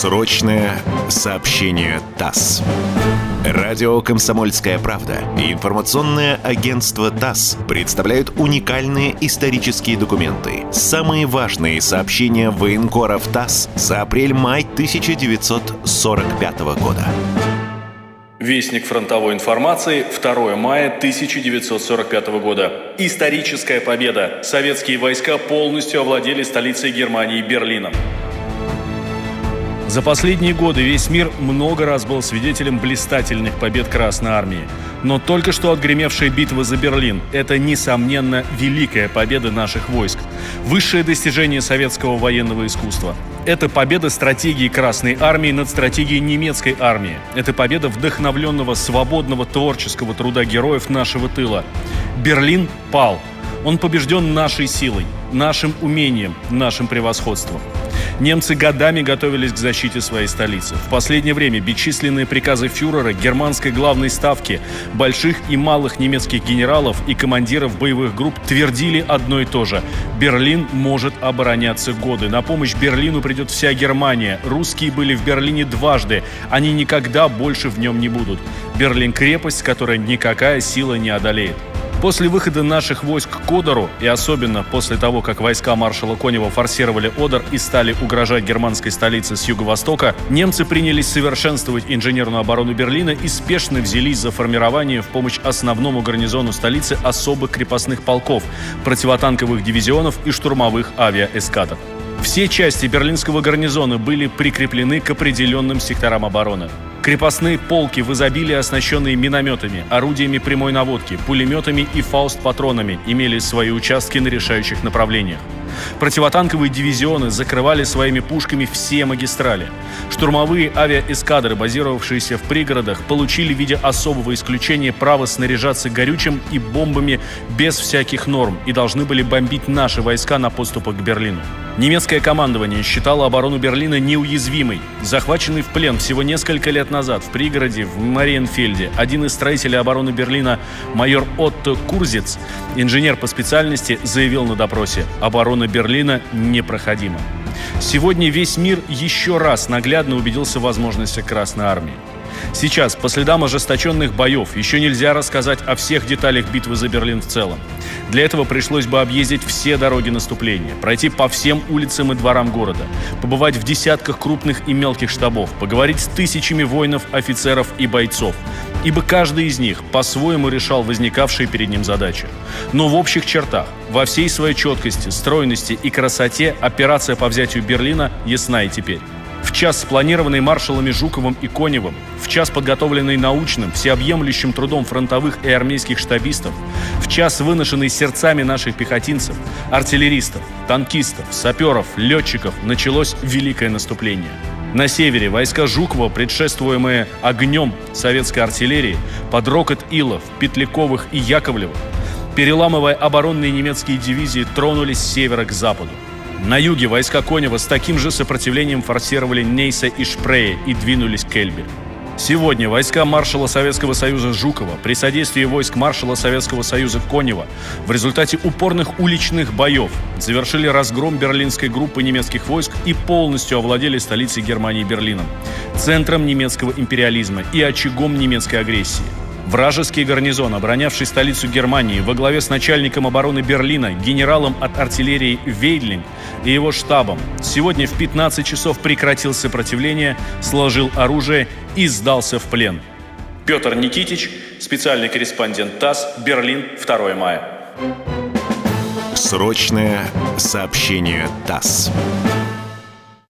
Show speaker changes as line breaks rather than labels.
Срочное сообщение ТАСС. Радио «Комсомольская правда» и информационное агентство ТАСС представляют уникальные исторические документы. Самые важные сообщения военкоров ТАСС за апрель-май 1945 года.
Вестник фронтовой информации, 2 мая 1945 года. Историческая победа. Советские войска полностью овладели столицей Германии Берлином. За последние годы весь мир много раз был свидетелем блистательных побед Красной Армии. Но только что отгремевшая битва за Берлин – это, несомненно, великая победа наших войск. Высшее достижение советского военного искусства. Это победа стратегии Красной Армии над стратегией немецкой армии. Это победа вдохновленного, свободного, творческого труда героев нашего тыла. Берлин пал. Он побежден нашей силой, нашим умением, нашим превосходством. Немцы годами готовились к защите своей столицы. В последнее время бесчисленные приказы фюрера, германской главной ставки, больших и малых немецких генералов и командиров боевых групп твердили одно и то же. Берлин может обороняться годы. На помощь Берлину придет вся Германия. Русские были в Берлине дважды. Они никогда больше в нем не будут. Берлин – крепость, которая никакая сила не одолеет. После выхода наших войск к Одеру, и особенно после того, как войска маршала Конева форсировали Одер и стали угрожать германской столице с юго-востока, немцы принялись совершенствовать инженерную оборону Берлина и спешно взялись за формирование в помощь основному гарнизону столицы особых крепостных полков, противотанковых дивизионов и штурмовых авиаэскадр. Все части берлинского гарнизона были прикреплены к определенным секторам обороны. Крепостные полки в изобилии, оснащенные минометами, орудиями прямой наводки, пулеметами и фауст-патронами, имели свои участки на решающих направлениях. Противотанковые дивизионы закрывали своими пушками все магистрали. Штурмовые авиаэскадры, базировавшиеся в пригородах, получили в виде особого исключения право снаряжаться горючим и бомбами без всяких норм и должны были бомбить наши войска на подступах к Берлину. Немецкое командование считало оборону Берлина неуязвимой. Захваченный в плен всего несколько лет назад в пригороде в Мариенфельде один из строителей обороны Берлина, майор Отто Курзец, инженер по специальности, заявил на допросе «Оборона Берлина непроходима». Сегодня весь мир еще раз наглядно убедился в возможности Красной Армии. Сейчас, по следам ожесточенных боев, еще нельзя рассказать о всех деталях битвы за Берлин в целом. Для этого пришлось бы объездить все дороги наступления, пройти по всем улицам и дворам города, побывать в десятках крупных и мелких штабов, поговорить с тысячами воинов, офицеров и бойцов, ибо каждый из них по-своему решал возникавшие перед ним задачи. Но в общих чертах, во всей своей четкости, стройности и красоте операция по взятию Берлина ясна и теперь. В час спланированный маршалами Жуковым и Коневым, в час подготовленный научным, всеобъемлющим трудом фронтовых и армейских штабистов, в час выношенный сердцами наших пехотинцев, артиллеристов, танкистов, саперов, летчиков, началось великое наступление. На севере войска Жукова, предшествуемые огнем советской артиллерии, под рокот Илов, Петляковых и Яковлевых, переламывая оборонные немецкие дивизии, тронулись с севера к западу. На юге войска Конева с таким же сопротивлением форсировали Нейса и Шпрее и двинулись к Эльбе. Сегодня войска маршала Советского Союза Жукова при содействии войск маршала Советского Союза Конева в результате упорных уличных боев завершили разгром берлинской группы немецких войск и полностью овладели столицей Германии Берлином, центром немецкого империализма и очагом немецкой агрессии. Вражеский гарнизон, оборонявший столицу Германии во главе с начальником обороны Берлина, генералом от артиллерии Вейдлинг и его штабом, сегодня в 15 часов прекратил сопротивление, сложил оружие и сдался в плен. Петр Никитич, специальный корреспондент ТАСС, Берлин, 2 мая.
Срочное сообщение ТАСС.